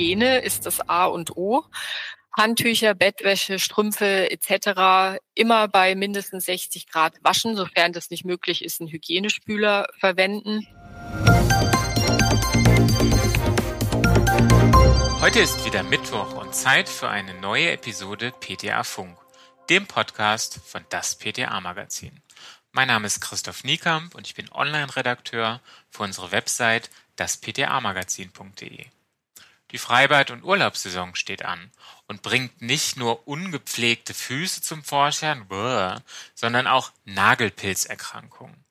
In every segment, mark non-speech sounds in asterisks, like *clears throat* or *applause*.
Hygiene ist das A und O. Handtücher, Bettwäsche, Strümpfe etc. immer bei mindestens 60 Grad waschen, sofern das nicht möglich ist, einen Hygienespüler verwenden. Heute ist wieder Mittwoch und Zeit für eine neue Episode PTA Funk, dem Podcast von das PTA Magazin. Mein Name ist Christoph Niekamp und ich bin Online-Redakteur für unsere Website dasptamagazin.de. Die Freibad- und Urlaubssaison steht an und bringt nicht nur ungepflegte Füße zum Vorschein, sondern auch Nagelpilzerkrankungen.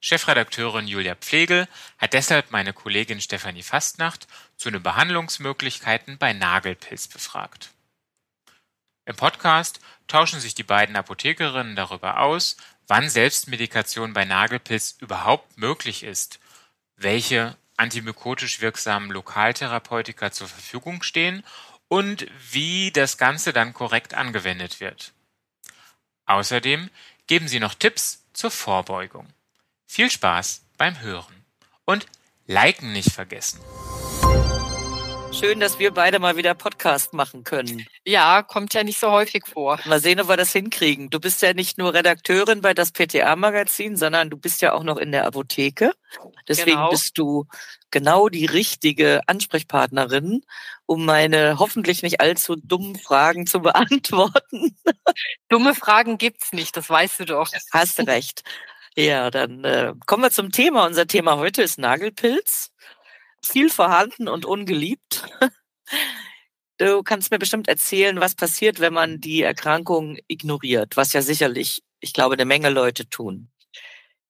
Chefredakteurin Julia Pflegel hat deshalb meine Kollegin Stefanie Fastnacht zu den Behandlungsmöglichkeiten bei Nagelpilz befragt. Im Podcast tauschen sich die beiden Apothekerinnen darüber aus, wann Selbstmedikation bei Nagelpilz überhaupt möglich ist, welche antimykotisch wirksamen Lokaltherapeutika zur Verfügung stehen und wie das Ganze dann korrekt angewendet wird. Außerdem geben sie noch Tipps zur Vorbeugung. Viel Spaß beim Hören und Liken nicht vergessen. Schön, dass wir beide mal wieder Podcast machen können. Ja, kommt ja nicht so häufig vor. Mal sehen, ob wir das hinkriegen. Du bist ja nicht nur Redakteurin bei das PTA-Magazin, sondern du bist ja auch noch in der Apotheke. Deswegen genau. bist du genau die richtige Ansprechpartnerin, um meine hoffentlich nicht allzu dummen Fragen zu *laughs* beantworten. Dumme Fragen gibt's nicht, das weißt du doch. Hast recht. Ja, dann äh, kommen wir zum Thema. Unser Thema heute ist Nagelpilz viel vorhanden und ungeliebt. Du kannst mir bestimmt erzählen, was passiert, wenn man die Erkrankung ignoriert, was ja sicherlich, ich glaube, eine Menge Leute tun.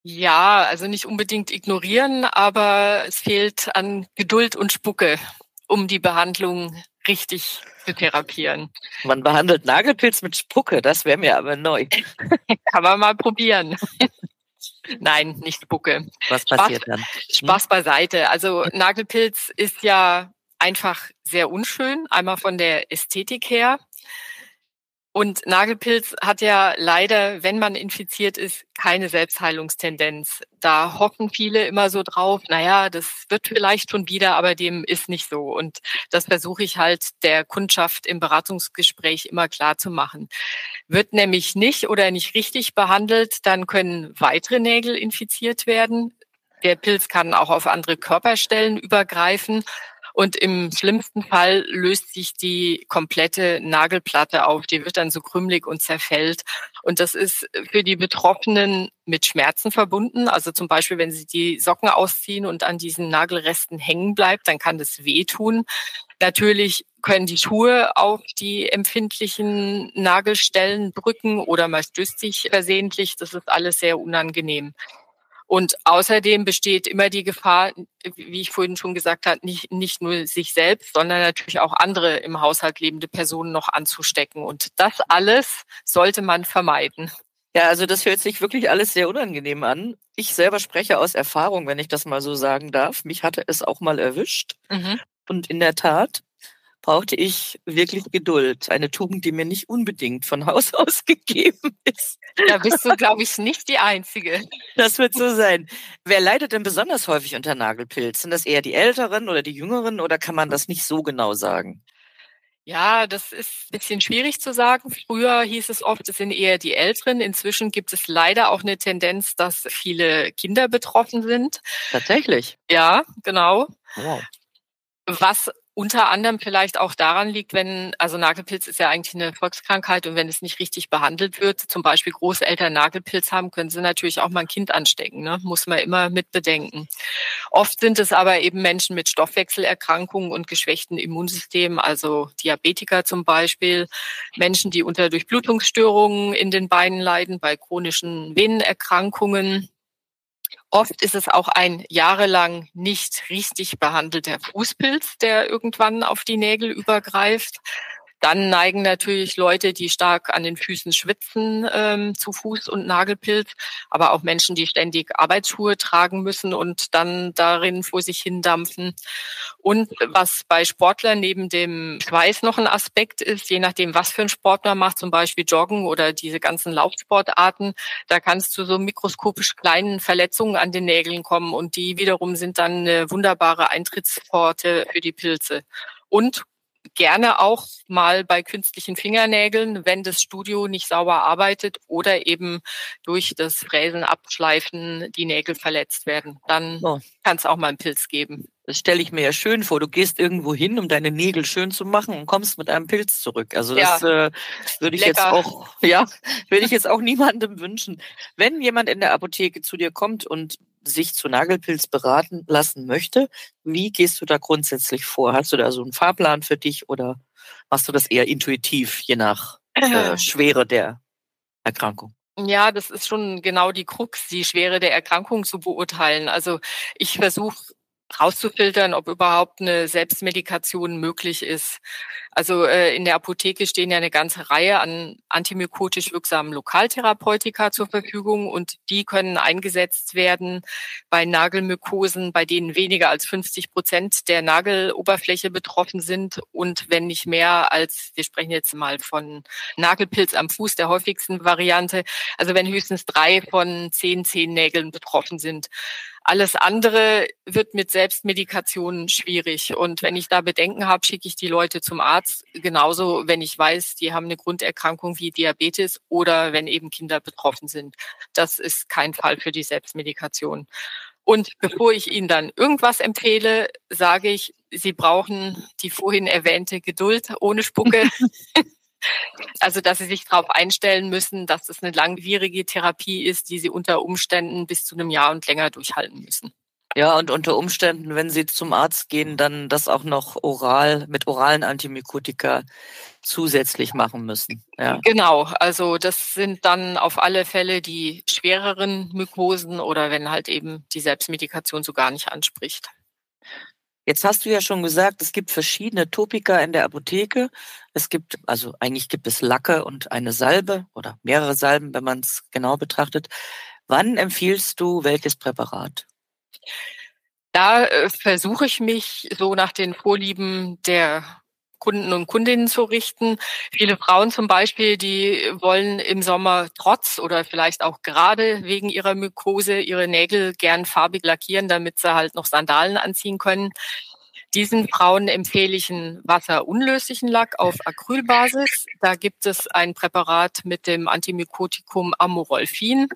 Ja, also nicht unbedingt ignorieren, aber es fehlt an Geduld und Spucke, um die Behandlung richtig zu therapieren. Man behandelt Nagelpilz mit Spucke, das wäre mir aber neu. *laughs* Kann man mal probieren. *laughs* Nein, nicht Spucke. Was passiert Spaß, dann? Hm? Spaß beiseite. Also *laughs* Nagelpilz ist ja einfach sehr unschön, einmal von der Ästhetik her. Und Nagelpilz hat ja leider, wenn man infiziert ist, keine Selbstheilungstendenz. Da hoffen viele immer so drauf, naja, das wird vielleicht schon wieder, aber dem ist nicht so. Und das versuche ich halt der Kundschaft im Beratungsgespräch immer klar zu machen. Wird nämlich nicht oder nicht richtig behandelt, dann können weitere Nägel infiziert werden. Der Pilz kann auch auf andere Körperstellen übergreifen und im schlimmsten Fall löst sich die komplette Nagelplatte auf. Die wird dann so krümelig und zerfällt. Und das ist für die Betroffenen mit Schmerzen verbunden. Also zum Beispiel, wenn sie die Socken ausziehen und an diesen Nagelresten hängen bleibt, dann kann das wehtun. Natürlich können die Schuhe auf die empfindlichen Nagelstellen drücken oder man stößt sich versehentlich. Das ist alles sehr unangenehm. Und außerdem besteht immer die Gefahr, wie ich vorhin schon gesagt habe, nicht, nicht nur sich selbst, sondern natürlich auch andere im Haushalt lebende Personen noch anzustecken. Und das alles sollte man vermeiden. Ja, also das hört sich wirklich alles sehr unangenehm an. Ich selber spreche aus Erfahrung, wenn ich das mal so sagen darf. Mich hatte es auch mal erwischt. Mhm. Und in der Tat brauchte ich wirklich Geduld. Eine Tugend, die mir nicht unbedingt von Haus *laughs* aus gegeben ist. Da bist du, glaube ich, nicht die Einzige. Das wird so sein. Wer leidet denn besonders häufig unter Nagelpilz? Sind das eher die Älteren oder die Jüngeren oder kann man das nicht so genau sagen? Ja, das ist ein bisschen schwierig zu sagen. Früher hieß es oft, es sind eher die Älteren. Inzwischen gibt es leider auch eine Tendenz, dass viele Kinder betroffen sind. Tatsächlich. Ja, genau. Wow. Was unter anderem vielleicht auch daran liegt, wenn, also Nagelpilz ist ja eigentlich eine Volkskrankheit und wenn es nicht richtig behandelt wird, zum Beispiel Großeltern Nagelpilz haben, können sie natürlich auch mal ein Kind anstecken, ne? muss man immer mit bedenken. Oft sind es aber eben Menschen mit Stoffwechselerkrankungen und geschwächten Immunsystemen, also Diabetiker zum Beispiel, Menschen, die unter Durchblutungsstörungen in den Beinen leiden, bei chronischen Venenerkrankungen, Oft ist es auch ein jahrelang nicht richtig behandelter Fußpilz, der irgendwann auf die Nägel übergreift. Dann neigen natürlich Leute, die stark an den Füßen schwitzen, ähm, zu Fuß- und Nagelpilz, aber auch Menschen, die ständig Arbeitsschuhe tragen müssen und dann darin vor sich hindampfen. Und was bei Sportlern neben dem Schweiß noch ein Aspekt ist, je nachdem, was für ein Sport man macht, zum Beispiel Joggen oder diese ganzen Laufsportarten, da kann es zu so mikroskopisch kleinen Verletzungen an den Nägeln kommen und die wiederum sind dann eine wunderbare Eintrittspforte für die Pilze. Und gerne auch mal bei künstlichen Fingernägeln, wenn das Studio nicht sauber arbeitet oder eben durch das Fräsen, Abschleifen die Nägel verletzt werden. Dann oh. kann es auch mal einen Pilz geben. Das stelle ich mir ja schön vor. Du gehst irgendwo hin, um deine Nägel schön zu machen und kommst mit einem Pilz zurück. Also das ja. äh, würde ich Lecker. jetzt auch, ja, *laughs* würde ich jetzt auch niemandem wünschen. Wenn jemand in der Apotheke zu dir kommt und sich zu Nagelpilz beraten lassen möchte, wie gehst du da grundsätzlich vor? Hast du da so einen Fahrplan für dich oder machst du das eher intuitiv, je nach äh, *clears throat* Schwere der Erkrankung? Ja, das ist schon genau die Krux, die Schwere der Erkrankung zu beurteilen. Also ich versuche rauszufiltern, ob überhaupt eine Selbstmedikation möglich ist. Also äh, in der Apotheke stehen ja eine ganze Reihe an antimykotisch wirksamen Lokaltherapeutika zur Verfügung und die können eingesetzt werden bei Nagelmykosen, bei denen weniger als 50 Prozent der Nageloberfläche betroffen sind und wenn nicht mehr als, wir sprechen jetzt mal von Nagelpilz am Fuß, der häufigsten Variante, also wenn höchstens drei von zehn Zehennägeln betroffen sind. Alles andere wird mit Selbstmedikationen schwierig. Und wenn ich da Bedenken habe, schicke ich die Leute zum Arzt. Genauso, wenn ich weiß, die haben eine Grunderkrankung wie Diabetes oder wenn eben Kinder betroffen sind. Das ist kein Fall für die Selbstmedikation. Und bevor ich Ihnen dann irgendwas empfehle, sage ich, Sie brauchen die vorhin erwähnte Geduld ohne Spucke. *laughs* Also, dass sie sich darauf einstellen müssen, dass es eine langwierige Therapie ist, die sie unter Umständen bis zu einem Jahr und länger durchhalten müssen. Ja, und unter Umständen, wenn Sie zum Arzt gehen, dann das auch noch oral mit oralen Antimykotika zusätzlich machen müssen. Ja. Genau, also das sind dann auf alle Fälle die schwereren Mykosen oder wenn halt eben die Selbstmedikation so gar nicht anspricht. Jetzt hast du ja schon gesagt, es gibt verschiedene Topika in der Apotheke. Es gibt, also eigentlich gibt es Lacke und eine Salbe oder mehrere Salben, wenn man es genau betrachtet. Wann empfiehlst du welches Präparat? Da äh, versuche ich mich so nach den Vorlieben der Kunden und Kundinnen zu richten. Viele Frauen zum Beispiel, die wollen im Sommer trotz oder vielleicht auch gerade wegen ihrer Mykose ihre Nägel gern farbig lackieren, damit sie halt noch Sandalen anziehen können. Diesen Frauen empfehle ich einen wasserunlöslichen Lack auf Acrylbasis. Da gibt es ein Präparat mit dem Antimykotikum Amorolfin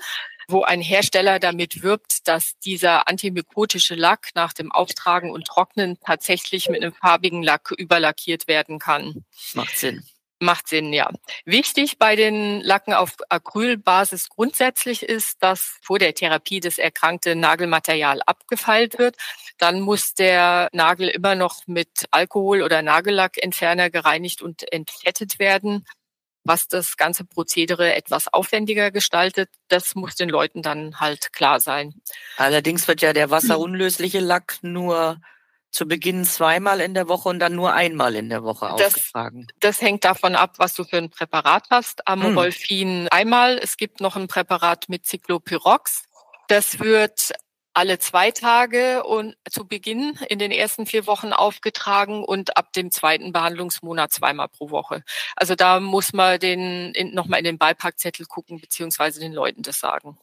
wo ein Hersteller damit wirbt, dass dieser antimykotische Lack nach dem Auftragen und Trocknen tatsächlich mit einem farbigen Lack überlackiert werden kann. Macht Sinn. Macht Sinn, ja. Wichtig bei den Lacken auf Acrylbasis grundsätzlich ist, dass vor der Therapie das erkrankte Nagelmaterial abgefeilt wird. Dann muss der Nagel immer noch mit Alkohol oder Nagellackentferner gereinigt und entfettet werden was das ganze Prozedere etwas aufwendiger gestaltet, das muss den Leuten dann halt klar sein. Allerdings wird ja der wasserunlösliche *clears throat* Lack nur zu Beginn zweimal in der Woche und dann nur einmal in der Woche das, aufgetragen. Das hängt davon ab, was du für ein Präparat hast. Amorolfin hm. einmal. Es gibt noch ein Präparat mit Cyclopyrox. Das wird alle zwei Tage und zu Beginn in den ersten vier Wochen aufgetragen und ab dem zweiten Behandlungsmonat zweimal pro Woche. Also da muss man den nochmal in den Beipackzettel gucken, beziehungsweise den Leuten das sagen.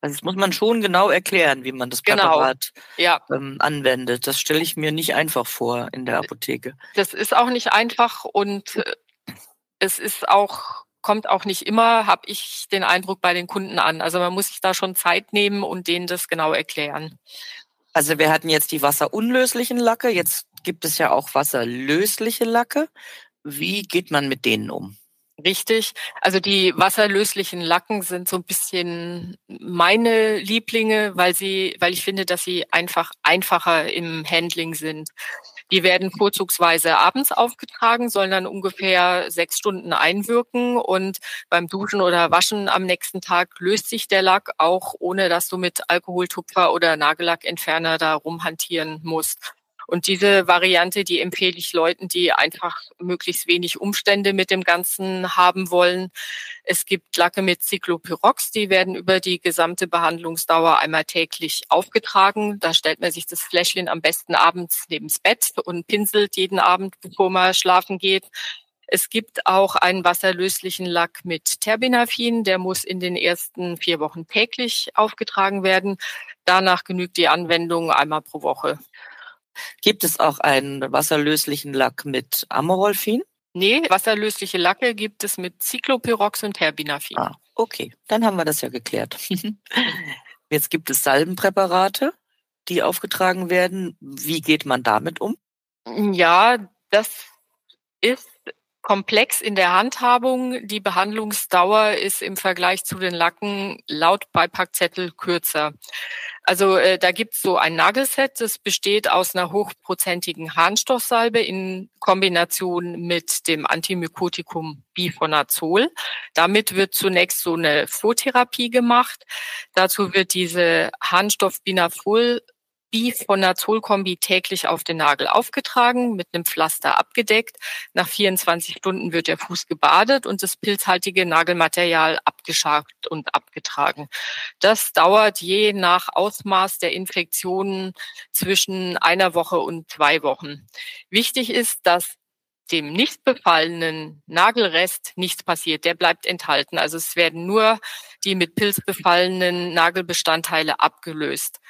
Also das muss man schon genau erklären, wie man das genau. Präparat genau. ja. ähm, anwendet. Das stelle ich mir nicht einfach vor in der Apotheke. Das ist auch nicht einfach und äh, es ist auch kommt auch nicht immer, habe ich den Eindruck, bei den Kunden an. Also man muss sich da schon Zeit nehmen und denen das genau erklären. Also wir hatten jetzt die wasserunlöslichen Lacke, jetzt gibt es ja auch wasserlösliche Lacke. Wie geht man mit denen um? Richtig. Also die wasserlöslichen Lacken sind so ein bisschen meine Lieblinge, weil sie, weil ich finde, dass sie einfach einfacher im Handling sind. Die werden vorzugsweise abends aufgetragen, sollen dann ungefähr sechs Stunden einwirken und beim Duschen oder Waschen am nächsten Tag löst sich der Lack auch, ohne dass du mit Alkoholtupfer oder Nagellackentferner da rumhantieren musst. Und diese Variante, die empfehle ich Leuten, die einfach möglichst wenig Umstände mit dem Ganzen haben wollen. Es gibt Lacke mit Cyclopyrox, die werden über die gesamte Behandlungsdauer einmal täglich aufgetragen. Da stellt man sich das Fläschchen am besten abends neben's Bett und pinselt jeden Abend, bevor man schlafen geht. Es gibt auch einen wasserlöslichen Lack mit Terbinafin, der muss in den ersten vier Wochen täglich aufgetragen werden. Danach genügt die Anwendung einmal pro Woche. Gibt es auch einen wasserlöslichen Lack mit Amorolfin? Nee, wasserlösliche Lacke gibt es mit Cyclopyrox und Terbinafin. Ah, okay, dann haben wir das ja geklärt. *laughs* Jetzt gibt es Salbenpräparate, die aufgetragen werden. Wie geht man damit um? Ja, das ist komplex in der Handhabung. Die Behandlungsdauer ist im Vergleich zu den Lacken laut Beipackzettel kürzer. Also äh, da gibt's so ein Nagelset, das besteht aus einer hochprozentigen Harnstoffsalbe in Kombination mit dem Antimykotikum Bifonazol. Damit wird zunächst so eine Vortherapie gemacht. Dazu wird diese Harnstoff-Binafol Bifonazolkombi täglich auf den Nagel aufgetragen, mit einem Pflaster abgedeckt. Nach 24 Stunden wird der Fuß gebadet und das pilzhaltige Nagelmaterial abgeschabt und abgetragen. Das dauert je nach Ausmaß der Infektionen zwischen einer Woche und zwei Wochen. Wichtig ist, dass dem nicht befallenen Nagelrest nichts passiert. Der bleibt enthalten. Also es werden nur die mit Pilz befallenen Nagelbestandteile abgelöst.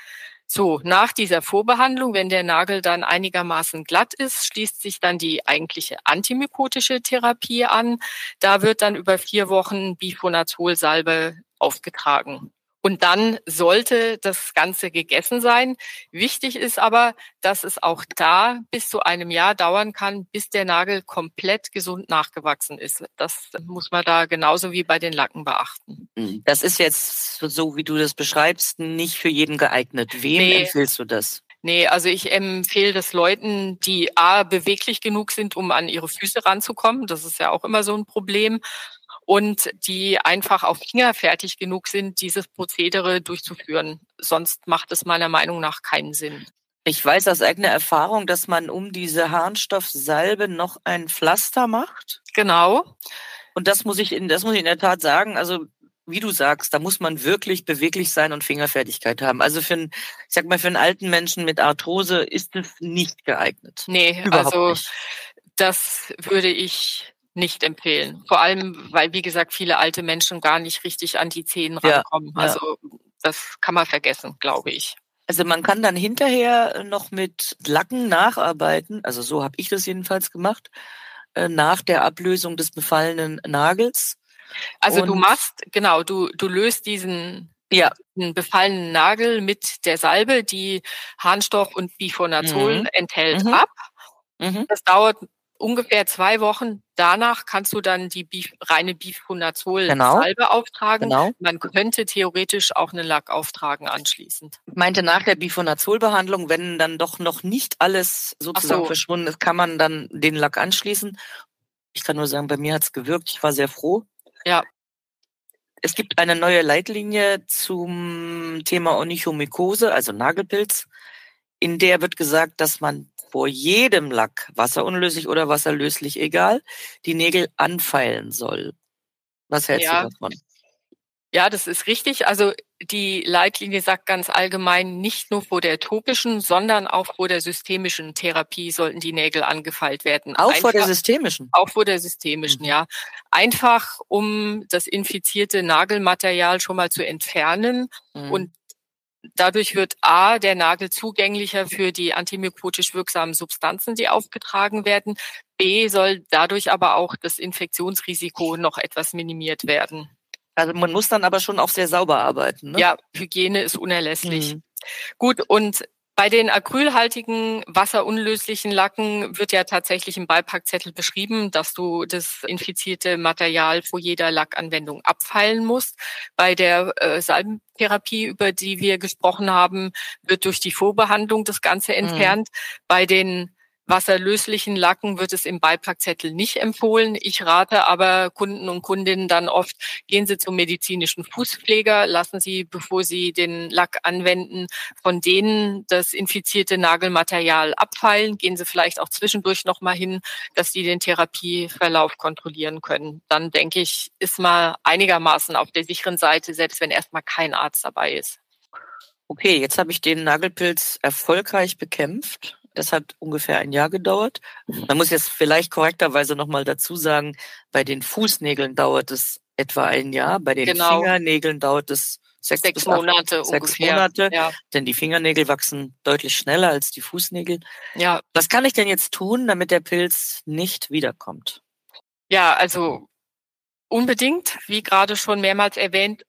So, nach dieser Vorbehandlung, wenn der Nagel dann einigermaßen glatt ist, schließt sich dann die eigentliche antimykotische Therapie an. Da wird dann über vier Wochen Bifonazolsalbe aufgetragen. Und dann sollte das Ganze gegessen sein. Wichtig ist aber, dass es auch da bis zu einem Jahr dauern kann, bis der Nagel komplett gesund nachgewachsen ist. Das muss man da genauso wie bei den Lacken beachten. Hm, das ist jetzt, so wie du das beschreibst, nicht für jeden geeignet. Wem nee. empfiehlst du das? Nee, also ich empfehle das Leuten, die A, beweglich genug sind, um an ihre Füße ranzukommen. Das ist ja auch immer so ein Problem und die einfach auf Finger fertig genug sind, dieses Prozedere durchzuführen. Sonst macht es meiner Meinung nach keinen Sinn. Ich weiß aus eigener Erfahrung, dass man um diese Harnstoffsalbe noch ein Pflaster macht. Genau. Und das muss ich in, das muss ich in der Tat sagen. Also, wie du sagst, da muss man wirklich beweglich sein und Fingerfertigkeit haben. Also für einen, ich sag mal, für einen alten Menschen mit Arthrose ist es nicht geeignet. Nee, Überhaupt also nicht. das würde ich nicht empfehlen. Vor allem, weil, wie gesagt, viele alte Menschen gar nicht richtig an die Zehen rankommen. Ja, also das kann man vergessen, glaube ich. Also man kann dann hinterher noch mit Lacken nacharbeiten. Also so habe ich das jedenfalls gemacht, äh, nach der Ablösung des befallenen Nagels. Also Und du machst, genau, du, du löst diesen ja. einen befallenen Nagel mit der Salbe, die Harnstoff und Bifonazol mhm. enthält, mhm. ab. Mhm. Das dauert ungefähr zwei Wochen danach kannst du dann die Beef, reine Bifenazol genau. Salbe auftragen. Genau. Man könnte theoretisch auch einen Lack auftragen anschließend. Ich meinte nach der Bifenazol-Behandlung, wenn dann doch noch nicht alles sozusagen so. verschwunden ist, kann man dann den Lack anschließen. Ich kann nur sagen, bei mir hat's gewirkt. Ich war sehr froh. Ja. Es gibt eine neue Leitlinie zum Thema Onychomykose, also Nagelpilz. In der wird gesagt, dass man vor jedem Lack, wasserunlöslich oder wasserlöslich, egal, die Nägel anfeilen soll. Was hältst ja. du davon? Ja, das ist richtig. Also die Leitlinie sagt ganz allgemein, nicht nur vor der topischen, sondern auch vor der systemischen Therapie sollten die Nägel angefeilt werden. Auch Einfach, vor der systemischen? Auch vor der systemischen, mhm. ja. Einfach, um das infizierte Nagelmaterial schon mal zu entfernen mhm. und Dadurch wird A, der Nagel zugänglicher für die antimykrotisch wirksamen Substanzen, die aufgetragen werden. B, soll dadurch aber auch das Infektionsrisiko noch etwas minimiert werden. Also man muss dann aber schon auch sehr sauber arbeiten. Ne? Ja, Hygiene ist unerlässlich. Mhm. Gut, und bei den acrylhaltigen, wasserunlöslichen Lacken wird ja tatsächlich im Beipackzettel beschrieben, dass du das infizierte Material vor jeder Lackanwendung abfeilen musst. Bei der äh, Salbentherapie, über die wir gesprochen haben, wird durch die Vorbehandlung das Ganze mhm. entfernt. Mhm. Bei den Wasserlöslichen Lacken wird es im Beipackzettel nicht empfohlen. Ich rate aber Kunden und Kundinnen dann oft, gehen Sie zum medizinischen Fußpfleger, lassen Sie, bevor Sie den Lack anwenden, von denen das infizierte Nagelmaterial abfeilen. Gehen Sie vielleicht auch zwischendurch nochmal hin, dass Sie den Therapieverlauf kontrollieren können. Dann denke ich, ist mal einigermaßen auf der sicheren Seite, selbst wenn erstmal kein Arzt dabei ist. Okay, jetzt habe ich den Nagelpilz erfolgreich bekämpft. Das hat ungefähr ein Jahr gedauert. Man muss jetzt vielleicht korrekterweise nochmal dazu sagen, bei den Fußnägeln dauert es etwa ein Jahr, bei den genau. Fingernägeln dauert es sechs, sechs Monate acht, sechs ungefähr. Monate, ja. denn die Fingernägel wachsen deutlich schneller als die Fußnägel. Ja. Was kann ich denn jetzt tun, damit der Pilz nicht wiederkommt? Ja, also unbedingt, wie gerade schon mehrmals erwähnt,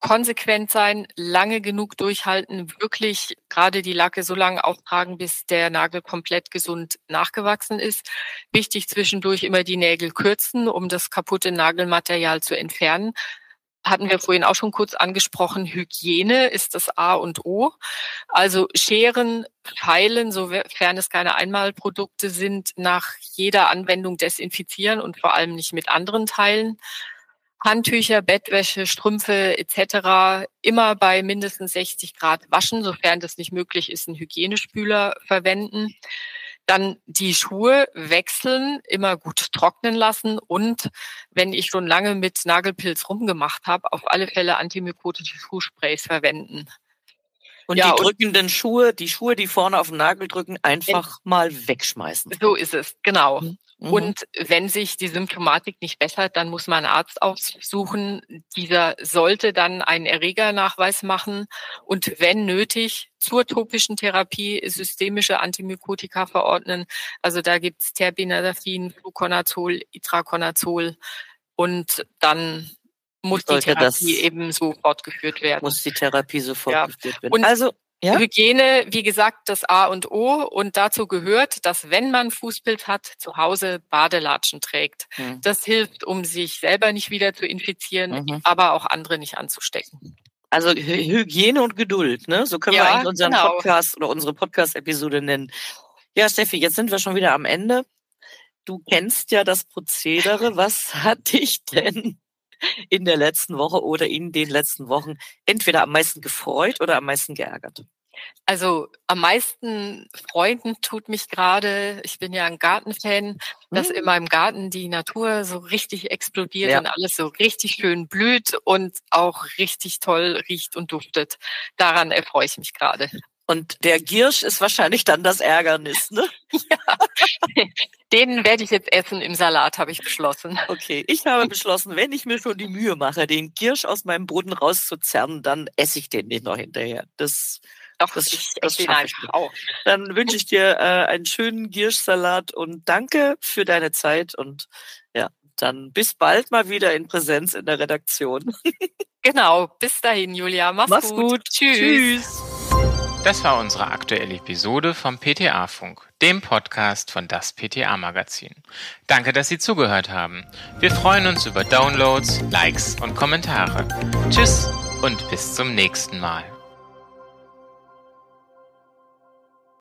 konsequent sein, lange genug durchhalten, wirklich gerade die Lacke so lange auftragen, bis der Nagel komplett gesund nachgewachsen ist. Wichtig zwischendurch immer die Nägel kürzen, um das kaputte Nagelmaterial zu entfernen. Hatten wir vorhin auch schon kurz angesprochen, Hygiene ist das A und O. Also Scheren, Feilen, sofern es keine Einmalprodukte sind, nach jeder Anwendung desinfizieren und vor allem nicht mit anderen Teilen. Handtücher, Bettwäsche, Strümpfe etc. immer bei mindestens 60 Grad waschen, sofern das nicht möglich ist, einen Hygienespüler verwenden. Dann die Schuhe wechseln, immer gut trocknen lassen und wenn ich schon lange mit Nagelpilz rumgemacht habe, auf alle Fälle antimykotische Schuhsprays verwenden. Und ja, die drückenden Schuhe, die Schuhe, die vorne auf den Nagel drücken, einfach mal wegschmeißen. So ist es, genau. Mhm. Mhm. Und wenn sich die Symptomatik nicht bessert, dann muss man einen Arzt aufsuchen. Dieser sollte dann einen Erregernachweis machen und wenn nötig zur topischen Therapie systemische Antimykotika verordnen. Also da gibt's Terbinafin, Fluconazol, Itraconazol und dann muss die Therapie eben so fortgeführt werden. Muss die Therapie so fortgeführt ja. werden. Und also ja? Hygiene, wie gesagt, das A und O. Und dazu gehört, dass wenn man Fußpilz hat, zu Hause Badelatschen trägt. Mhm. Das hilft, um sich selber nicht wieder zu infizieren, mhm. aber auch andere nicht anzustecken. Also Hygiene und Geduld, ne? So können ja, wir eigentlich unseren genau. Podcast oder unsere Podcast-Episode nennen. Ja, Steffi, jetzt sind wir schon wieder am Ende. Du kennst ja das Prozedere. Was hat dich denn in der letzten Woche oder in den letzten Wochen entweder am meisten gefreut oder am meisten geärgert? Also am meisten Freunden tut mich gerade, ich bin ja ein Gartenfan, dass in mhm. meinem Garten die Natur so richtig explodiert ja. und alles so richtig schön blüht und auch richtig toll riecht und duftet. Daran erfreue ich mich gerade. Und der Giersch ist wahrscheinlich dann das Ärgernis, ne? *laughs* ja. Den werde ich jetzt essen im Salat, habe ich beschlossen. Okay, ich habe beschlossen, wenn ich mir schon die Mühe mache, den Giersch aus meinem Boden rauszuzerren, dann esse ich den nicht noch hinterher. Das doch, das, ich das den einfach auch. Dann wünsche ich dir äh, einen schönen Gierschsalat und danke für deine Zeit und ja, dann bis bald mal wieder in Präsenz in der Redaktion. genau, bis dahin, Julia. Mach's, Mach's gut. gut. Tschüss. Tschüss. Das war unsere aktuelle Episode vom PTA Funk, dem Podcast von das PTA Magazin. Danke, dass Sie zugehört haben. Wir freuen uns über Downloads, Likes und Kommentare. Tschüss und bis zum nächsten Mal.